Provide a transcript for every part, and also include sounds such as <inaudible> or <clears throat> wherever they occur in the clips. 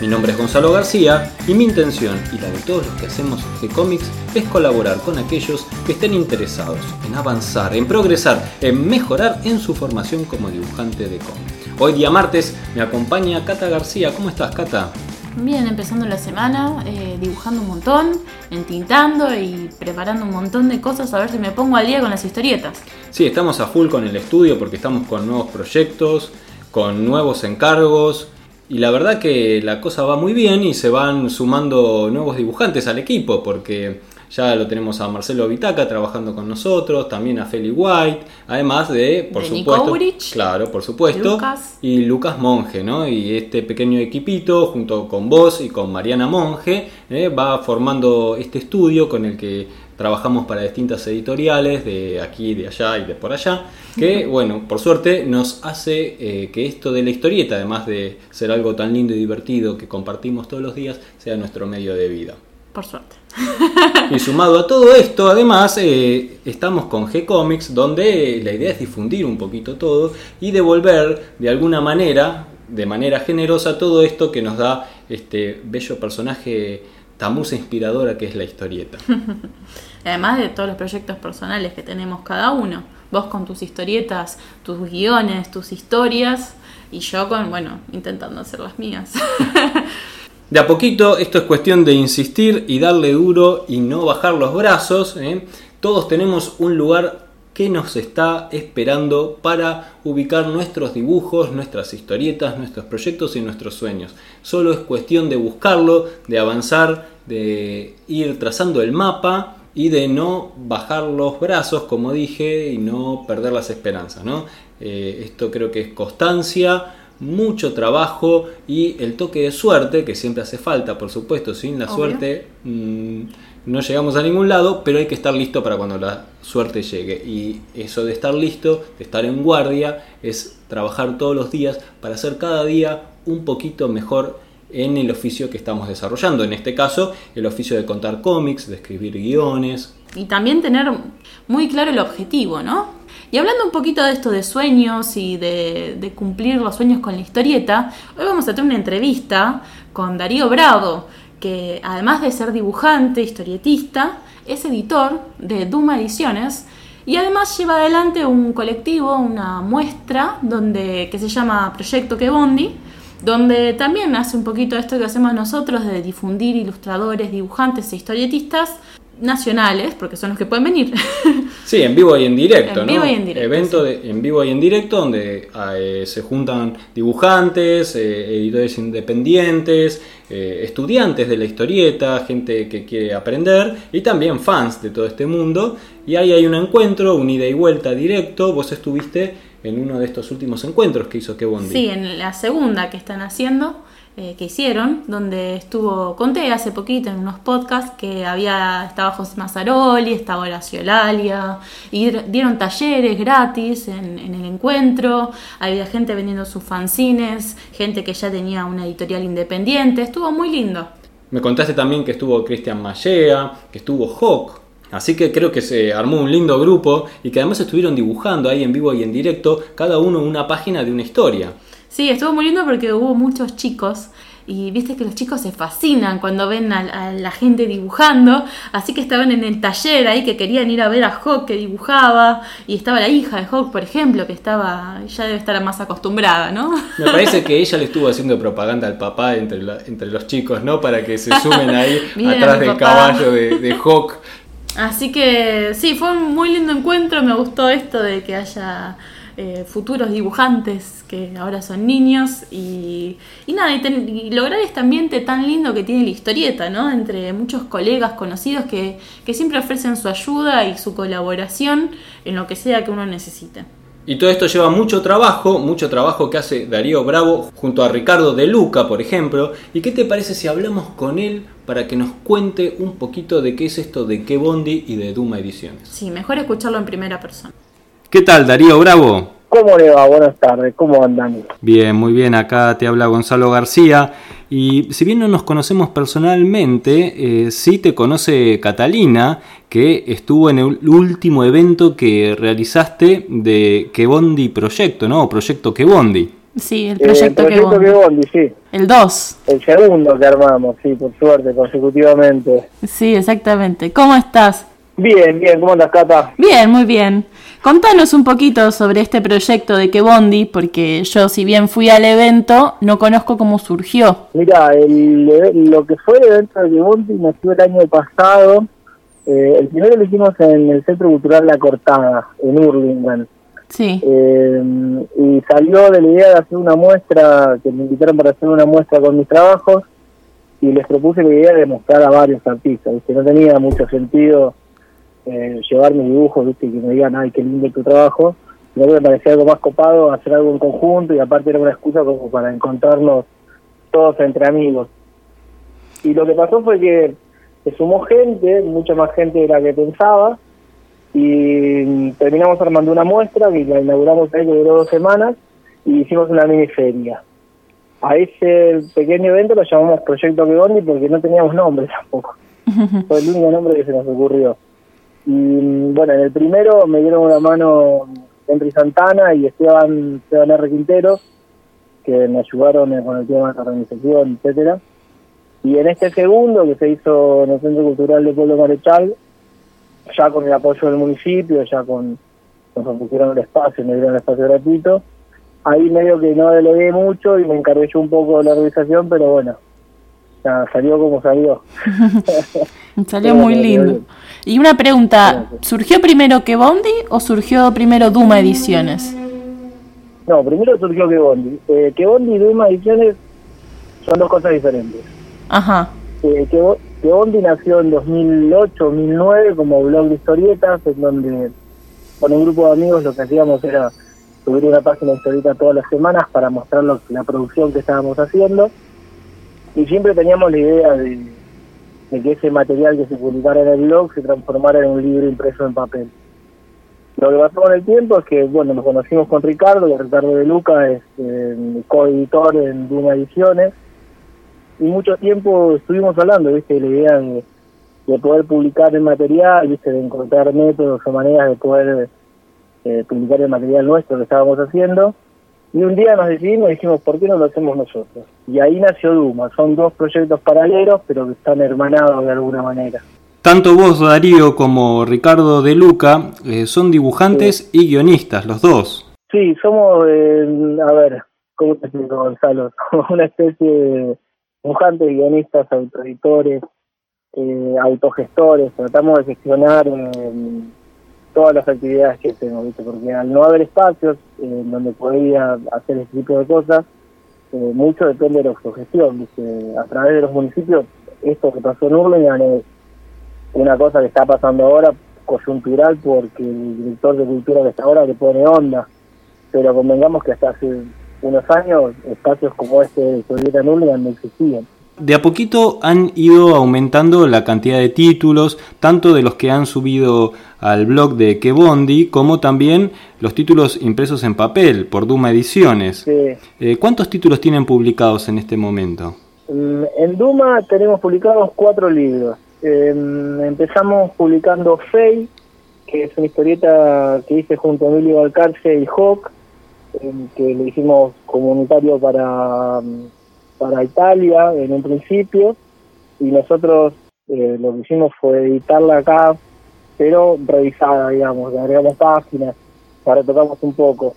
Mi nombre es Gonzalo García y mi intención y la de todos los que hacemos G-Comics es colaborar con aquellos que estén interesados en avanzar, en progresar, en mejorar en su formación como dibujante de cómics. Hoy día martes me acompaña Cata García. ¿Cómo estás, Cata? Bien, empezando la semana, eh, dibujando un montón, entintando y preparando un montón de cosas a ver si me pongo al día con las historietas. Sí, estamos a full con el estudio porque estamos con nuevos proyectos, con nuevos encargos y la verdad que la cosa va muy bien y se van sumando nuevos dibujantes al equipo porque ya lo tenemos a Marcelo Vitaca trabajando con nosotros, también a Feli White, además de, por De supuesto, Nico Urich, claro, por supuesto, Lucas. y Lucas Monge, ¿no? Y este pequeño equipito, junto con vos y con Mariana Monge, ¿eh? va formando este estudio con el que trabajamos para distintas editoriales de aquí, de allá y de por allá, que, bueno, por suerte nos hace eh, que esto de la historieta, además de ser algo tan lindo y divertido que compartimos todos los días, sea nuestro medio de vida. Por suerte. Y sumado a todo esto, además, eh, estamos con G-Comics, donde la idea es difundir un poquito todo y devolver de alguna manera, de manera generosa, todo esto que nos da este bello personaje tan musa inspiradora que es la historieta. <laughs> Además de todos los proyectos personales que tenemos cada uno. Vos con tus historietas, tus guiones, tus historias y yo con, bueno, intentando hacer las mías. <laughs> De a poquito, esto es cuestión de insistir y darle duro y no bajar los brazos. ¿eh? Todos tenemos un lugar que nos está esperando para ubicar nuestros dibujos, nuestras historietas, nuestros proyectos y nuestros sueños. Solo es cuestión de buscarlo, de avanzar, de ir trazando el mapa y de no bajar los brazos, como dije, y no perder las esperanzas. ¿no? Eh, esto creo que es constancia, mucho trabajo y el toque de suerte, que siempre hace falta, por supuesto, sin la Obvio. suerte mm, no llegamos a ningún lado, pero hay que estar listo para cuando la suerte llegue. Y eso de estar listo, de estar en guardia, es trabajar todos los días para hacer cada día un poquito mejor en el oficio que estamos desarrollando. En este caso, el oficio de contar cómics, de escribir guiones. y también tener muy claro el objetivo, ¿no? Y hablando un poquito de esto de sueños y de, cumplir los sueños con la historieta, hoy vamos a tener una entrevista con Darío Bravo, que además de ser dibujante, historietista, es editor de Duma Ediciones y además lleva adelante un colectivo, una muestra donde, que se llama Proyecto Que Bondi, donde también hace un poquito esto que hacemos nosotros de difundir ilustradores, dibujantes e historietistas nacionales, porque son los que pueden venir. <laughs> Sí, en vivo y en directo, En ¿no? vivo y en directo, Evento de- en vivo y en directo donde eh, se juntan dibujantes, eh, editores independientes, eh, estudiantes de la historieta, gente que quiere aprender y también fans de todo este mundo. Y ahí hay un encuentro, un ida y vuelta directo. Vos estuviste en uno de estos últimos encuentros que hizo Que Bondi. Sí, en la segunda que están haciendo, eh, que hicieron, donde estuvo, conté hace poquito en unos podcasts que había, estaba José Mazzaroli, estaba Horacio Lalia, y dieron talleres gratis en, en el encuentro, había gente vendiendo sus fanzines, gente que ya tenía una editorial independiente, estuvo muy lindo. Me contaste también que estuvo Cristian Mallea, que estuvo Hawk. Así que creo que se armó un lindo grupo y que además estuvieron dibujando ahí en vivo y en directo, cada uno una página de una historia. Sí, estuvo muy lindo porque hubo muchos chicos y viste que los chicos se fascinan cuando ven a, a la gente dibujando, así que estaban en el taller ahí que querían ir a ver a Hawk que dibujaba y estaba la hija de Hawk, por ejemplo, que estaba ya debe estar más acostumbrada, ¿no? Me parece que ella le estuvo haciendo propaganda al papá entre, la- entre los chicos, ¿no? Para que se sumen ahí <laughs> atrás del papá. caballo de, de Hawk. Así que sí, fue un muy lindo encuentro, me gustó esto de que haya eh, futuros dibujantes que ahora son niños y, y nada, y, ten- y lograr este ambiente tan lindo que tiene la historieta, ¿no? Entre muchos colegas conocidos que, que siempre ofrecen su ayuda y su colaboración en lo que sea que uno necesite. Y todo esto lleva mucho trabajo, mucho trabajo que hace Darío Bravo junto a Ricardo De Luca, por ejemplo. ¿Y qué te parece si hablamos con él para que nos cuente un poquito de qué es esto de qué Bondi y de Duma Ediciones? Sí, mejor escucharlo en primera persona. ¿Qué tal, Darío Bravo? ¿Cómo le va? Buenas tardes, ¿cómo andan? Bien, muy bien, acá te habla Gonzalo García. Y si bien no nos conocemos personalmente, eh, sí te conoce Catalina, que estuvo en el último evento que realizaste de Que Bondi Proyecto, ¿no? O Proyecto Que Bondi. Sí, el proyecto, eh, el proyecto que, Bondi. sí. El 2. El segundo que armamos, sí, por suerte, consecutivamente. Sí, exactamente. ¿Cómo estás? Bien, bien, ¿cómo andas, Cata? Bien, muy bien. Contanos un poquito sobre este proyecto de Que Bondi, porque yo, si bien fui al evento, no conozco cómo surgió. Mira, lo que fue el evento de Que Bondi nació el año pasado. Eh, el primero lo hicimos en el Centro Cultural La Cortada, en Hurlingham. Sí. Eh, y salió de la idea de hacer una muestra, que me invitaron para hacer una muestra con mis trabajos, y les propuse la idea de mostrar a varios artistas, que no tenía mucho sentido eh, llevar mis dibujos, ¿viste? y que me digan, ay, qué lindo tu trabajo, que me parecía algo más copado hacer algo en conjunto y aparte era una excusa como para encontrarnos todos entre amigos. Y lo que pasó fue que se sumó gente, mucha más gente de la que pensaba, y terminamos armando una muestra que la inauguramos ahí que duró dos semanas y hicimos una mini feria. A ese pequeño evento lo llamamos Proyecto Quebondi porque no teníamos nombre tampoco. <laughs> Fue el único nombre que se nos ocurrió. Y bueno, en el primero me dieron una mano Henry Santana y Esteban, Esteban R. Quintero, que me ayudaron con el tema de la organización, etcétera. Y en este segundo, que se hizo en el Centro Cultural de Pueblo Marechal, ya con el apoyo del municipio, ya con nos pusieron el espacio, me dieron el espacio gratuito, ahí medio que no delegué mucho y me encargué yo un poco de la organización, pero bueno, ya salió como salió. <laughs> salió muy lindo. Y una pregunta, ¿surgió primero que Bondi o surgió primero Duma Ediciones? No, primero surgió que Bondi. Eh, que Bondi y Duma Ediciones son dos cosas diferentes. Ajá. Eh, que, Bondi nació en 2008-2009 como blog de historietas, en donde con un grupo de amigos lo que hacíamos era subir una página de historietas todas las semanas para mostrar la producción que estábamos haciendo. Y siempre teníamos la idea de que ese material que se publicara en el blog se transformara en un libro impreso en papel. Lo que pasó con el tiempo es que, bueno, nos conocimos con Ricardo, y Ricardo de Luca es eh, coeditor en Duma Ediciones, y mucho tiempo estuvimos hablando, viste, de la idea de, poder publicar el material, viste, de encontrar métodos o maneras de poder eh, publicar el material nuestro que estábamos haciendo, y un día nos decidimos y dijimos, ¿por qué no lo hacemos nosotros? Y ahí nació Duma. Son dos proyectos paralelos, pero que están hermanados de alguna manera. Tanto vos, Darío, como Ricardo de Luca eh, son dibujantes y guionistas, los dos. Sí, somos, eh, a ver, ¿cómo te explico, Gonzalo? <laughs> Somos una especie de dibujantes, guionistas, autoeditores, eh, autogestores. Tratamos de gestionar todas las actividades que tengo, ¿viste? porque al no haber espacios en donde podía hacer este tipo de cosas, eh, mucho depende de la autogestión. ¿viste? A través de los municipios, esto que pasó en Urlingan es una cosa que está pasando ahora coyuntural porque el director de cultura que está ahora le pone onda, pero convengamos que hasta hace unos años espacios como este de Historieta en Urlingan no existían de a poquito han ido aumentando la cantidad de títulos, tanto de los que han subido al blog de Kebondi, como también los títulos impresos en papel por Duma Ediciones. Eh, ¿Cuántos títulos tienen publicados en este momento? Mm, en Duma tenemos publicados cuatro libros. Em, empezamos publicando Fey, que es una historieta que hice junto a Emilio Alcarce y Hawk, em, que lo hicimos comunitario para para Italia en un principio y nosotros eh, lo que hicimos fue editarla acá, pero revisada, digamos, agregamos páginas, la retocamos un poco.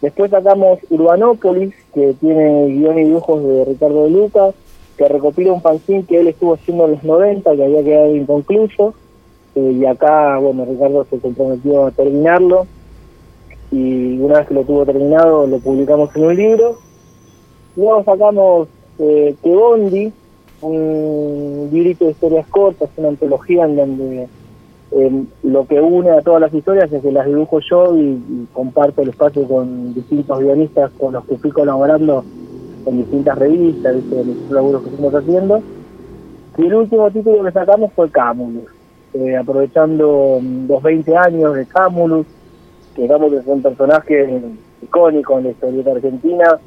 Después sacamos Urbanópolis, que tiene guion y dibujos de Ricardo de Lucas, que recopila un fanzine que él estuvo haciendo en los 90, que había quedado inconcluso, eh, y acá, bueno, Ricardo se comprometió a terminarlo, y una vez que lo tuvo terminado, lo publicamos en un libro. Luego sacamos eh, que Bondi, un librito de historias cortas, una antología en donde eh, lo que une a todas las historias es que las dibujo yo y, comparto el espacio con distintos guionistas con los que fui colaborando en distintas revistas, en los laburos que estamos haciendo. Y el último título que sacamos fue Camulus, eh, aprovechando mm, los 20 años de Camulus, que Camulus es un personaje icónico en la historieta argentina,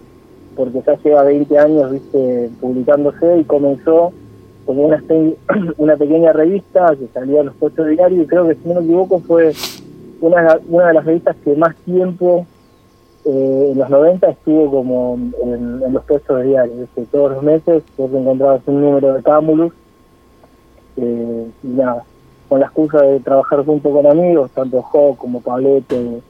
porque ya lleva 20 años viste publicándose y comenzó como una, <clears throat> una pequeña revista que salía en los puestos diarios y creo que si no me equivoco fue una, una de las revistas que más tiempo eh, en los 90 estuvo como en, los puestos diarios, todos los meses vos encontrabas un número de Camulus eh, y nada, con la excusa de trabajar junto con amigos, tanto Jo como Pablete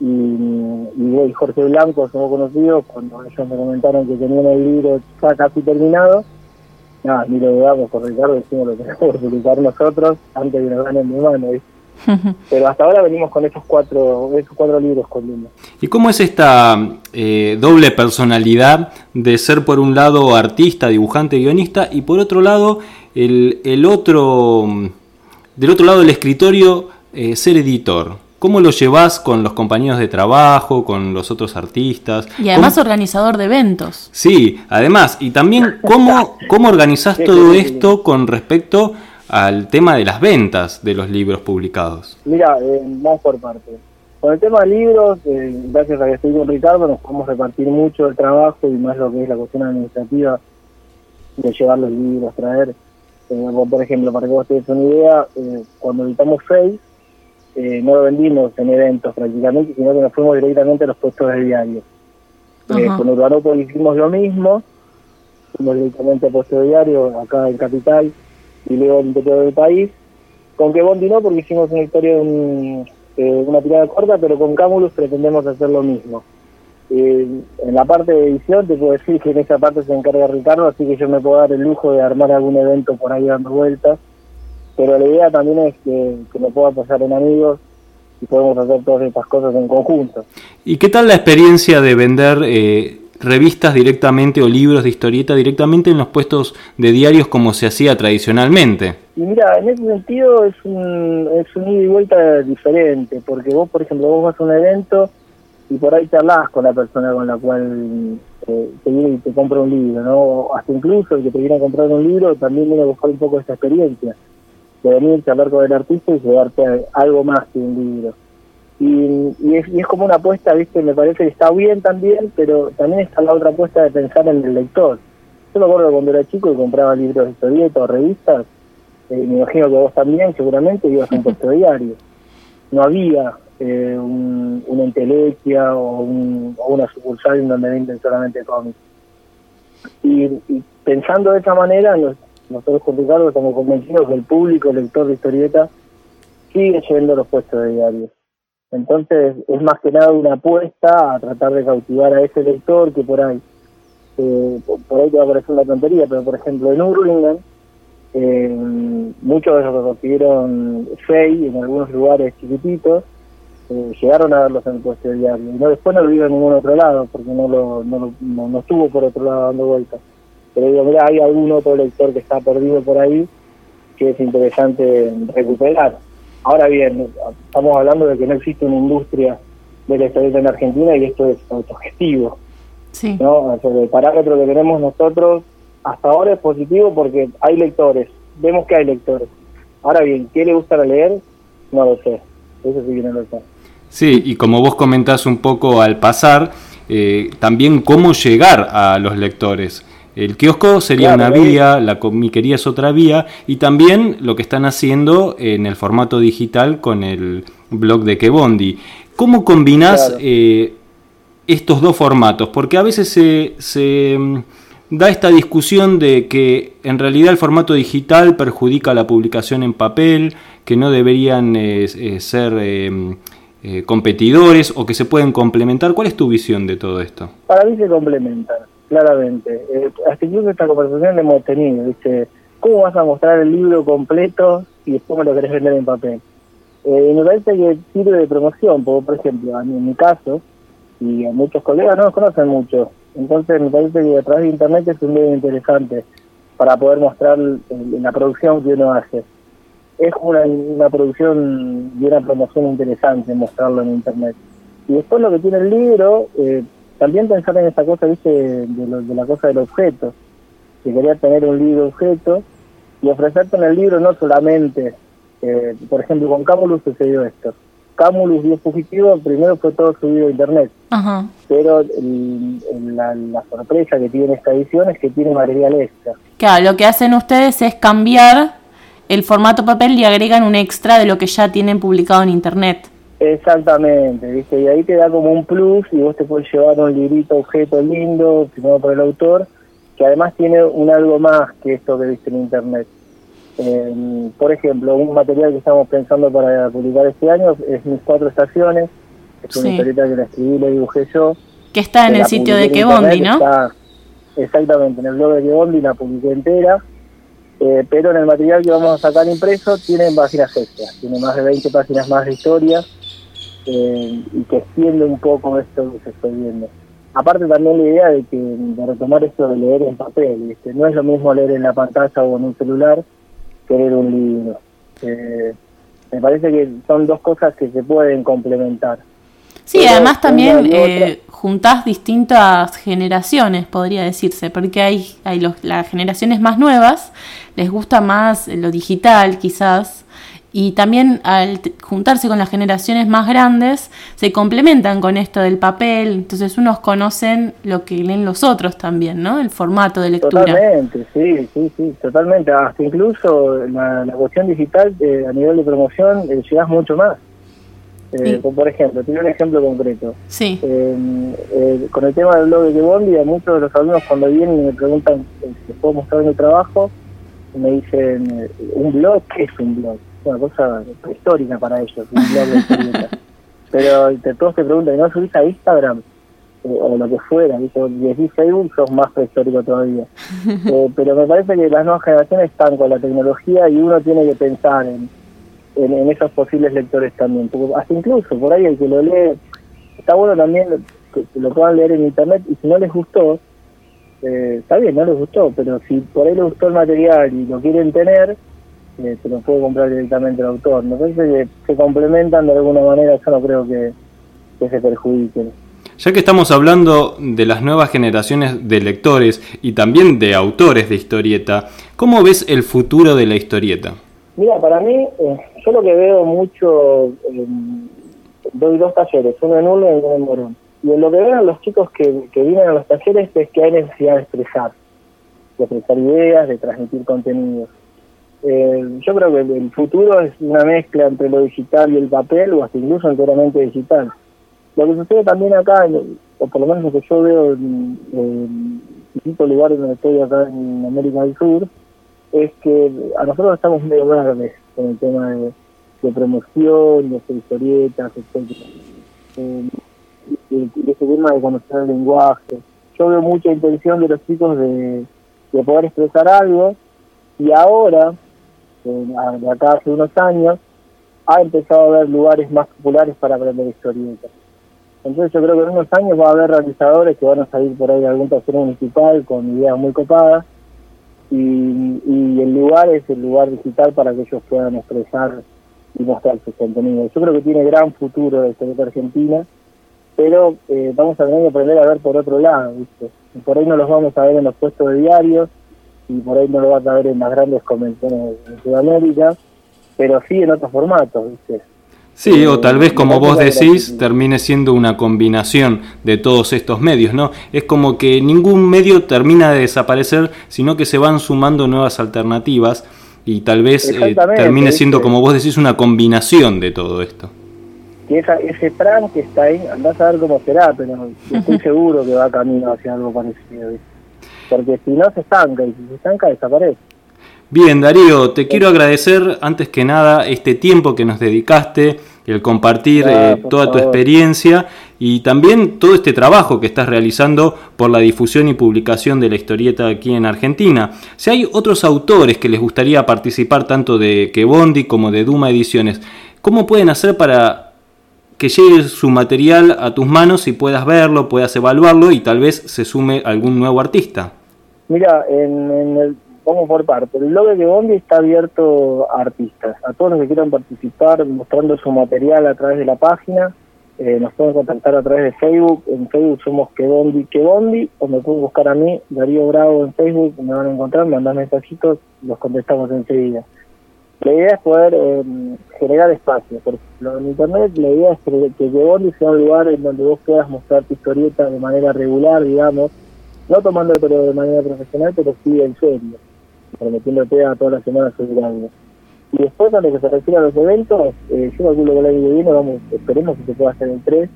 y, y, Jorge Blanco, somos conocidos, cuando ellos me comentaron que tenían el libro ya casi terminado, nada, ni lo dudamos con Ricardo, decimos lo que tenemos que publicar nosotros antes de que nos ganen mi mano, <laughs> Pero hasta ahora venimos con esos cuatro, esos cuatro libros con Luna. ¿Y cómo es esta eh, doble personalidad de ser por un lado artista, dibujante, guionista y por otro lado el, el otro, del otro lado del escritorio eh, ser editor? ¿Cómo lo llevas con los compañeros de trabajo, con los otros artistas? Y además organizador de eventos. Sí, además, y también cómo, cómo organizás todo esto con respecto al tema de las ventas de los libros publicados. Mira, eh, vamos por parte. Con el tema de libros, eh, gracias a que estoy con Ricardo, nos podemos repartir mucho el trabajo y más lo que es la cuestión administrativa de llevar los libros, traer. Eh, por ejemplo, para que vos tengas una idea, eh, cuando editamos Face, eh, no lo vendimos en eventos prácticamente, sino que nos fuimos directamente a los puestos de diario. Eh, con Urbanópolis hicimos lo mismo, fuimos directamente a puestos de diario acá en Capital y luego en interior del país. Con que Bondi no, porque hicimos una historia de una tirada corta, pero con Camulus pretendemos hacer lo mismo. Eh, en la parte de edición te puedo decir que en esa parte se encarga Ricardo, así que yo me puedo dar el lujo de armar algún evento por ahí dando vueltas pero la idea también es que, que me pueda pasar en amigos y podemos hacer todas estas cosas en conjunto. ¿Y qué tal la experiencia de vender eh, revistas directamente o libros de historieta directamente en los puestos de diarios como se hacía tradicionalmente? Y mira, en ese sentido es un, es un ida y vuelta diferente, porque vos, por ejemplo, vos vas a un evento y por ahí charlas con la persona con la cual eh, te viene y te compra un libro, ¿no? Hasta incluso el que te viene a comprar un libro también viene a buscar un poco esta experiencia de venir, hablar con el artista y llevarte algo más que un libro. Y, es, como una apuesta, ¿viste? Me parece que está bien también, pero también está la otra apuesta de pensar en el lector. Yo me acuerdo cuando era chico y compraba libros de historieta o revistas, eh, me imagino que vos también seguramente ibas a un puesto diario. No había eh, un, una entelequia o, un, una sucursal en donde venden solamente cómics. Y, y, pensando de esa manera, nosotros con Ricardo estamos convencidos que el público lector de historieta sigue yendo los puestos de diario. Entonces es más que nada una apuesta a tratar de cautivar a ese lector que por ahí, eh, por, ahí te va a parecer una tontería, pero por ejemplo en Urlingan, eh, muchos de los que consiguieron FEI en algunos lugares chiquititos, eh, llegaron a verlos en el puesto de diario. Y no, después no lo vieron en ningún otro lado, porque no, lo, no, no, no estuvo por otro lado dando vueltas pero digo, mira, hay algún otro lector que está perdido por ahí que es interesante recuperar. Ahora bien, estamos hablando de que no existe una industria de la historieta en Argentina y esto es autogestivo. Sí. ¿no? el parámetro que tenemos nosotros hasta ahora es positivo porque hay lectores, vemos que hay lectores. Ahora bien, ¿qué le gusta leer? No lo sé, eso sí viene no lo sé. Sí, y como vos comentás un poco al pasar, eh, también cómo llegar a los lectores. El kiosco sería una vía, la comiquería es otra vía, y también lo que están haciendo en el formato digital con el blog de Kebondi. ¿Cómo combinás eh, estos dos formatos? Porque a veces se, mm, da esta discusión de que en realidad el formato digital perjudica la publicación en papel, que no deberían eh, eh, ser competidores o que se pueden complementar. ¿Cuál es tu visión de todo esto? Para mí se complementan claramente. Eh, hasta incluso esta conversación la hemos tenido, dice, ¿cómo vas a mostrar el libro completo y después me lo querés vender en papel? Eh, me parece que sirve de promoción, porque, por ejemplo, a mí, en mi caso, y a muchos colegas no nos conocen mucho, entonces me parece que a través de internet es un medio interesante para poder mostrar la producción que uno hace. es una, una producción y una promoción interesante mostrarlo en internet. Y después lo que tiene el libro, eh, también pensar en esa cosa, viste, de, la cosa del objeto, que quería tener un libro objeto y ofrecerte en el libro no solamente, eh, por ejemplo, con Camulus sucedió esto. Camulus 10 fugitivo, primero fue todo subido a internet, pero la, la, sorpresa que tiene esta edición es que tiene material extra. Claro, lo que hacen ustedes es cambiar el formato papel y agregan un extra de lo que ya tienen publicado en internet. Exactamente, ¿viste? Y ahí te da como un plus y vos te puedes llevar un librito objeto lindo, firmado por el autor, que además tiene un algo más que esto que viste en internet. Eh, por ejemplo, un material que estamos pensando para publicar este año es Mis Cuatro Estaciones, es una historieta que la escribí y la dibujé yo. Que está en el sitio de Quebondi, ¿no? exactamente, en el blog de Quebondi la publiqué entera eh, pero en el material que vamos a sacar impreso tiene páginas extras, tiene más de 20 páginas más de historia eh, y que extiende un poco esto que se estoy viendo. Aparte también la idea de que de retomar esto de leer en papel, no es lo mismo leer en la pantalla o en un celular que leer un libro. Eh, me parece que son dos cosas que se pueden complementar. Sí, además también eh, juntás distintas generaciones, podría decirse, porque hay, hay los, las generaciones más nuevas, les gusta más lo digital quizás, y también al juntarse con las generaciones más grandes, se complementan con esto del papel, entonces unos conocen lo que leen los otros también, ¿no? El formato de lectura. Totalmente, sí, sí, sí, totalmente. Hasta incluso la, la cuestión digital eh, a nivel de promoción eh, llegas mucho más. Eh, por ejemplo, tiene un ejemplo concreto. Sí. Eh, con el tema del blog de Bondi, a muchos de los alumnos cuando vienen y me preguntan si puedo mostrar mi trabajo, me dicen, ¿un blog? ¿Qué es un blog? Una cosa histórica para ellos, un blog de <laughs> Pero te, todos te preguntan, ¿no subís a Instagram? o lo que fuera, ¿viste? decís Facebook sos más prehistórico todavía. <laughs> pero me parece que las nuevas generaciones están con la tecnología y uno tiene que pensar en en, esos posibles lectores también. Porque hasta incluso por ahí el que lo lee, está bueno también que, lo puedan leer en internet y si no les gustó, eh, está bien, no les gustó, pero si por ahí les gustó el material y lo quieren tener, eh, se lo puede comprar directamente el autor. Me parece que se complementan de alguna manera, yo no creo que, que se perjudiquen. Ya que estamos hablando de las nuevas generaciones de lectores y también de autores de historieta, ¿cómo ves el futuro de la historieta? Mira, para mí, eh, yo lo que veo mucho, eh, doy dos talleres, uno en uno y uno en Morón. Y lo que veo los chicos que, que vienen a los talleres es que hay necesidad de expresar, de expresar ideas, de transmitir contenidos. Eh, yo creo que el futuro es una mezcla entre lo digital y el papel, o hasta incluso enteramente digital. Lo que sucede también acá, o por lo menos lo que yo veo en distintos lugares donde estoy acá en América del Sur, es que a nosotros estamos medio verdes con el tema de, promoción, de historietas, etc. Eh, y, ese tema de conocer el lenguaje. Yo veo mucha intención de los chicos de, poder expresar algo y ahora, de acá hace unos años, ha empezado a haber lugares más populares para aprender historietas. Entonces yo creo que en unos años va a haber realizadores que van a salir por ahí de algún taller municipal con ideas muy copadas y, el lugar es el lugar digital para que ellos puedan expresar y mostrar sus contenidos. Yo creo que tiene gran futuro la historieta argentina, pero eh, vamos a tener que aprender a ver por otro lado, por ahí no los vamos a ver en los puestos de diarios y por ahí no lo vas a ver en las grandes convenciones de Sudamérica, pero sí en otros formatos, ¿viste? Sí, o tal vez como vos decís, termine siendo una combinación de todos estos medios, ¿no? Es como que ningún medio termina de desaparecer, sino que se van sumando nuevas alternativas y tal vez eh, termine siendo, como vos decís, una combinación de todo esto. Y esa, ese plan que está ahí, andás a ver cómo será, pero estoy <laughs> seguro que va camino hacia algo parecido, Porque si no se estanca, y si se estanca desaparece. Bien, Darío, te quiero agradecer antes que nada este tiempo que nos dedicaste, el compartir eh, toda tu experiencia y también todo este trabajo que estás realizando por la difusión y publicación de la historieta aquí en Argentina. Si hay otros autores que les gustaría participar tanto de Bondi como de Duma Ediciones, ¿cómo pueden hacer para que llegue su material a tus manos y puedas verlo, puedas evaluarlo y tal vez se sume algún nuevo artista? Mira, en, en el vamos por parte. El blog de Bondi está abierto a artistas, a todos los que quieran participar mostrando su material a través de la página. Eh, nos pueden contactar a través de Facebook. En Facebook somos Quebondi Quebondi, o me pueden buscar a mí, Darío Bravo en Facebook, me van a encontrar, mandar mensajitos, los contestamos enseguida. La idea es poder eh, generar espacio. Por ejemplo, en Internet la idea es que, que sea un lugar en donde vos puedas mostrar tu historieta de manera regular, digamos, no tomándolo de manera profesional, pero sí en serio, prometiéndote a todas las semanas subir algo. Y después, lo que se refiere a los eventos, eh, yo calculo que el año que viene, vamos, esperemos que se pueda hacer en tres,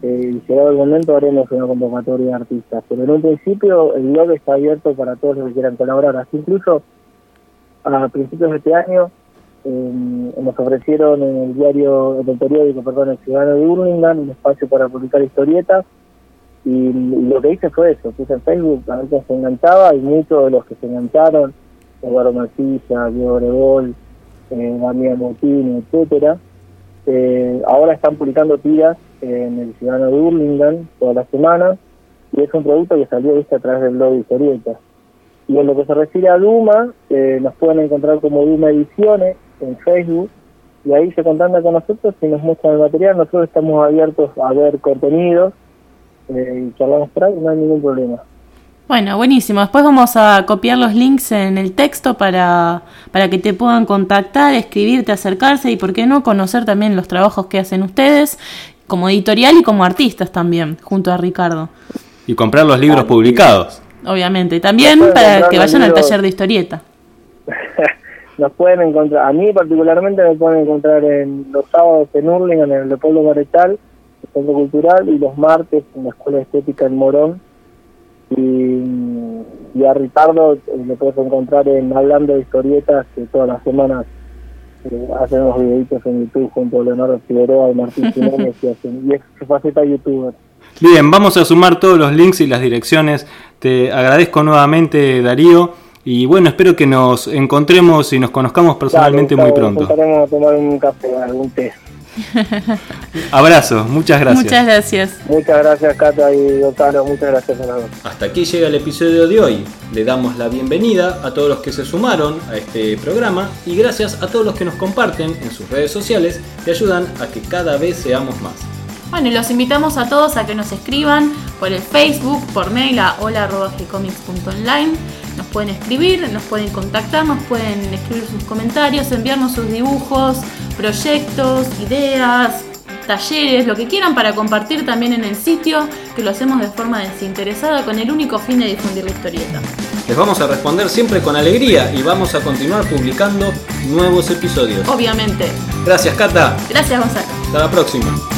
eh, llegado el momento haremos una convocatoria de artistas. Pero en un principio el blog está abierto para todos los que quieran colaborar. Así incluso a principios de este año nos ofrecieron en el diario, en el periódico, perdón, el Ciudadano de Burlingame, un espacio para publicar historietas y, lo que hice fue eso, puse en Facebook a ver quién se enganchaba y muchos de los que se engancharon, Eduardo Marcilla, Diego Gregol, eh, Damián Motini, etcétera, eh, ahora están publicando tiras en el Ciudadano de Burlingame todas las semanas y es un producto que salió ¿viste? a través del blog de historietas. Y en lo que se refiere a Duma, eh, nos pueden encontrar como Duma Ediciones en Facebook y ahí se contactan con nosotros y nos muestran el material. Nosotros estamos abiertos a ver contenidos eh, y charlamos por ahí, no hay ningún problema. Bueno, buenísimo. Después vamos a copiar los links en el texto para, para que te puedan contactar, escribirte, acercarse y, por qué no, conocer también los trabajos que hacen ustedes como editorial y como artistas también, junto a Ricardo. Y comprar los libros publicados. Obviamente. También para que vayan al taller de historieta. <laughs> Nos pueden encontrar, a mí particularmente me pueden encontrar en los sábados en Urling, en el Leopoldo Marechal, Centro Cultural, y los martes en la Escuela Estética en Morón. Y, a Ricardo eh, lo puedes encontrar en Hablando de Historietas, que todas las semanas eh, hacen unos videitos en YouTube junto a Leonardo Figueroa y Martín <laughs> Jiménez y, hacen, y es su faceta youtuber. Bien, vamos a sumar todos los links y las direcciones. Te agradezco nuevamente, Darío. Y bueno, espero que nos encontremos y nos conozcamos personalmente muy pronto. a tomar un café, algún té. <laughs> Abrazo, muchas gracias. Muchas gracias. Muchas gracias, Cata y Otaro. Muchas gracias a los Hasta aquí llega el episodio de hoy. Le damos la bienvenida a todos los que se sumaron a este programa y gracias a todos los que nos comparten en sus redes sociales y ayudan a que cada vez seamos más. Bueno, y los invitamos a todos a que nos escriban por el Facebook, por mail a hola.gcomics.online. Nos pueden escribir, nos pueden contactar, nos pueden escribir sus comentarios, enviarnos sus dibujos, proyectos, ideas, talleres, lo que quieran para compartir también en el sitio, que lo hacemos de forma desinteresada con el único fin de difundir la historieta. Les vamos a responder siempre con alegría y vamos a continuar publicando nuevos episodios. Obviamente. Gracias, Cata. Gracias, Gonzalo. Hasta la próxima.